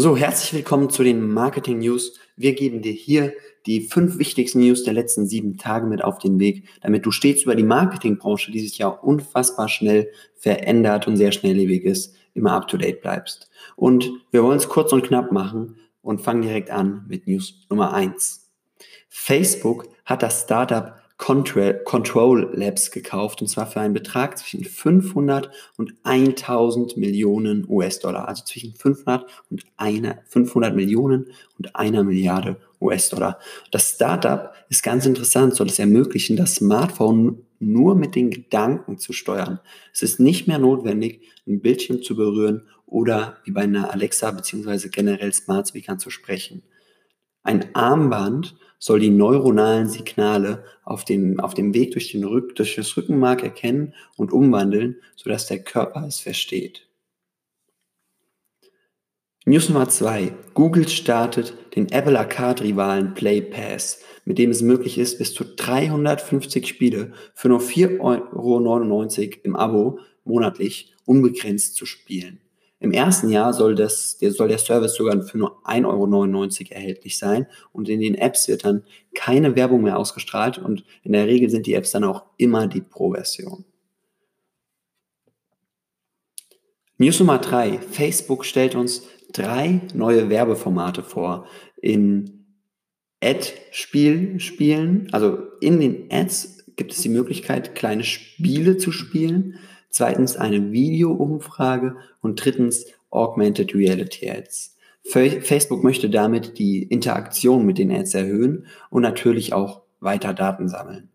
So, herzlich willkommen zu den Marketing News. Wir geben dir hier die fünf wichtigsten News der letzten sieben Tage mit auf den Weg, damit du stets über die Marketingbranche, die sich ja unfassbar schnell verändert und sehr schnelllebig ist, immer up to date bleibst. Und wir wollen es kurz und knapp machen und fangen direkt an mit News Nummer eins. Facebook hat das Startup Control Labs gekauft und zwar für einen Betrag zwischen 500 und 1000 Millionen US-Dollar, also zwischen 500 und einer, 500 Millionen und einer Milliarde US-Dollar. Das Startup ist ganz interessant, soll es ermöglichen, das Smartphone nur mit den Gedanken zu steuern. Es ist nicht mehr notwendig, ein Bildschirm zu berühren oder wie bei einer Alexa bzw. generell Smart Speakern zu sprechen. Ein Armband soll die neuronalen Signale auf dem, auf dem Weg durch, den Rück, durch das Rückenmark erkennen und umwandeln, sodass der Körper es versteht. News Nummer zwei: Google startet den Apple Arcade-Rivalen Play Pass, mit dem es möglich ist, bis zu 350 Spiele für nur 4,99 Euro im Abo monatlich unbegrenzt zu spielen. Im ersten Jahr soll, das, der, soll der Service sogar für nur 1,99 Euro erhältlich sein und in den Apps wird dann keine Werbung mehr ausgestrahlt und in der Regel sind die Apps dann auch immer die Pro-Version. News Nummer 3. Facebook stellt uns drei neue Werbeformate vor. In Ad-Spielen, also in den Ads gibt es die Möglichkeit, kleine Spiele zu spielen zweitens eine Videoumfrage und drittens Augmented Reality Ads. Facebook möchte damit die Interaktion mit den Ads erhöhen und natürlich auch weiter Daten sammeln.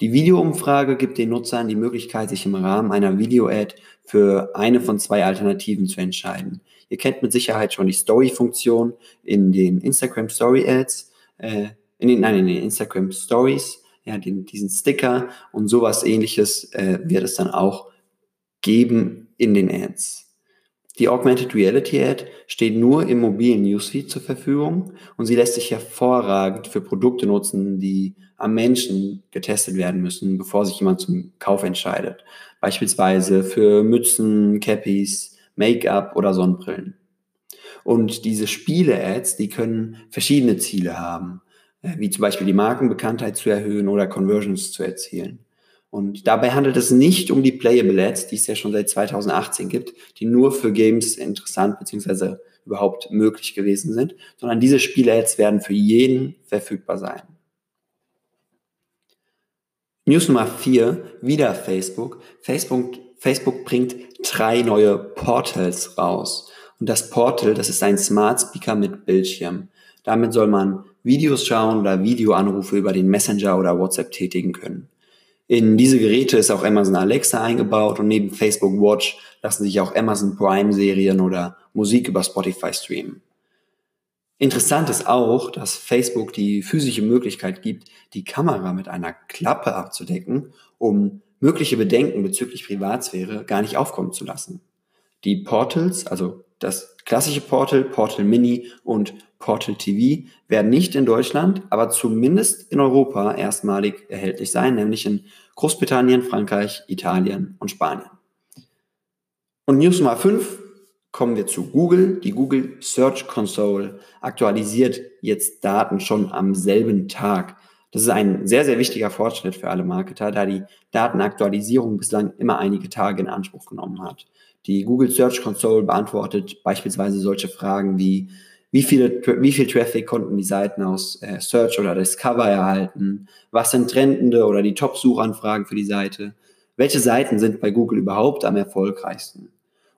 Die Videoumfrage gibt den Nutzern die Möglichkeit, sich im Rahmen einer Video-Ad für eine von zwei Alternativen zu entscheiden. Ihr kennt mit Sicherheit schon die Story-Funktion in den Instagram Story Ads, äh, in den, nein, in den Instagram Stories, ja, den, diesen Sticker und sowas ähnliches äh, wird es dann auch geben in den Ads. Die Augmented Reality Ad steht nur im mobilen Newsfeed zur Verfügung und sie lässt sich hervorragend für Produkte nutzen, die am Menschen getestet werden müssen, bevor sich jemand zum Kauf entscheidet. Beispielsweise für Mützen, Cappies, Make-up oder Sonnenbrillen. Und diese Spiele-Ads, die können verschiedene Ziele haben, äh, wie zum Beispiel die Markenbekanntheit zu erhöhen oder Conversions zu erzielen. Und dabei handelt es nicht um die Playable Ads, die es ja schon seit 2018 gibt, die nur für Games interessant bzw. überhaupt möglich gewesen sind, sondern diese Spiele-Ads werden für jeden verfügbar sein. News Nummer 4, wieder Facebook. Facebook. Facebook bringt drei neue Portals raus. Und das Portal, das ist ein Smart Speaker mit Bildschirm. Damit soll man Videos schauen oder Videoanrufe über den Messenger oder WhatsApp tätigen können. In diese Geräte ist auch Amazon Alexa eingebaut und neben Facebook Watch lassen sich auch Amazon Prime Serien oder Musik über Spotify streamen. Interessant ist auch, dass Facebook die physische Möglichkeit gibt, die Kamera mit einer Klappe abzudecken, um mögliche Bedenken bezüglich Privatsphäre gar nicht aufkommen zu lassen. Die Portals, also das klassische Portal, Portal Mini und Portal TV werden nicht in Deutschland, aber zumindest in Europa erstmalig erhältlich sein, nämlich in Großbritannien, Frankreich, Italien und Spanien. Und News Nummer 5 kommen wir zu Google. Die Google Search Console aktualisiert jetzt Daten schon am selben Tag. Das ist ein sehr, sehr wichtiger Fortschritt für alle Marketer, da die Datenaktualisierung bislang immer einige Tage in Anspruch genommen hat. Die Google Search Console beantwortet beispielsweise solche Fragen wie, wie, viele, wie viel Traffic konnten die Seiten aus äh, Search oder Discover erhalten? Was sind trendende oder die Top-Suchanfragen für die Seite? Welche Seiten sind bei Google überhaupt am erfolgreichsten?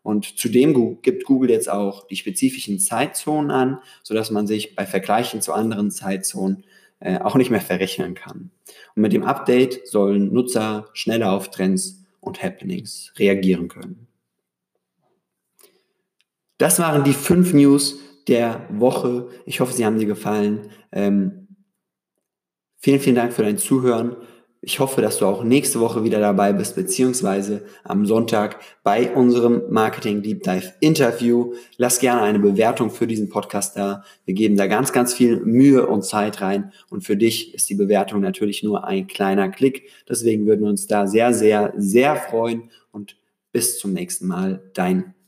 Und zudem gibt Google jetzt auch die spezifischen Zeitzonen an, sodass man sich bei Vergleichen zu anderen Zeitzonen äh, auch nicht mehr verrechnen kann. Und mit dem Update sollen Nutzer schneller auf Trends und Happenings reagieren können. Das waren die fünf News der Woche. Ich hoffe, sie haben dir gefallen. Ähm, vielen, vielen Dank für dein Zuhören. ich hoffe, dass du auch nächste Woche wieder dabei bist, beziehungsweise am Sonntag bei unserem Marketing Deep Dive Interview. Lass gerne eine Bewertung für diesen Podcast da. Wir geben da ganz, ganz viel Mühe und Zeit rein. Und für dich ist die Bewertung natürlich nur ein kleiner Klick. Deswegen würden wir uns da sehr, sehr, sehr freuen. Und bis zum nächsten Mal. Dein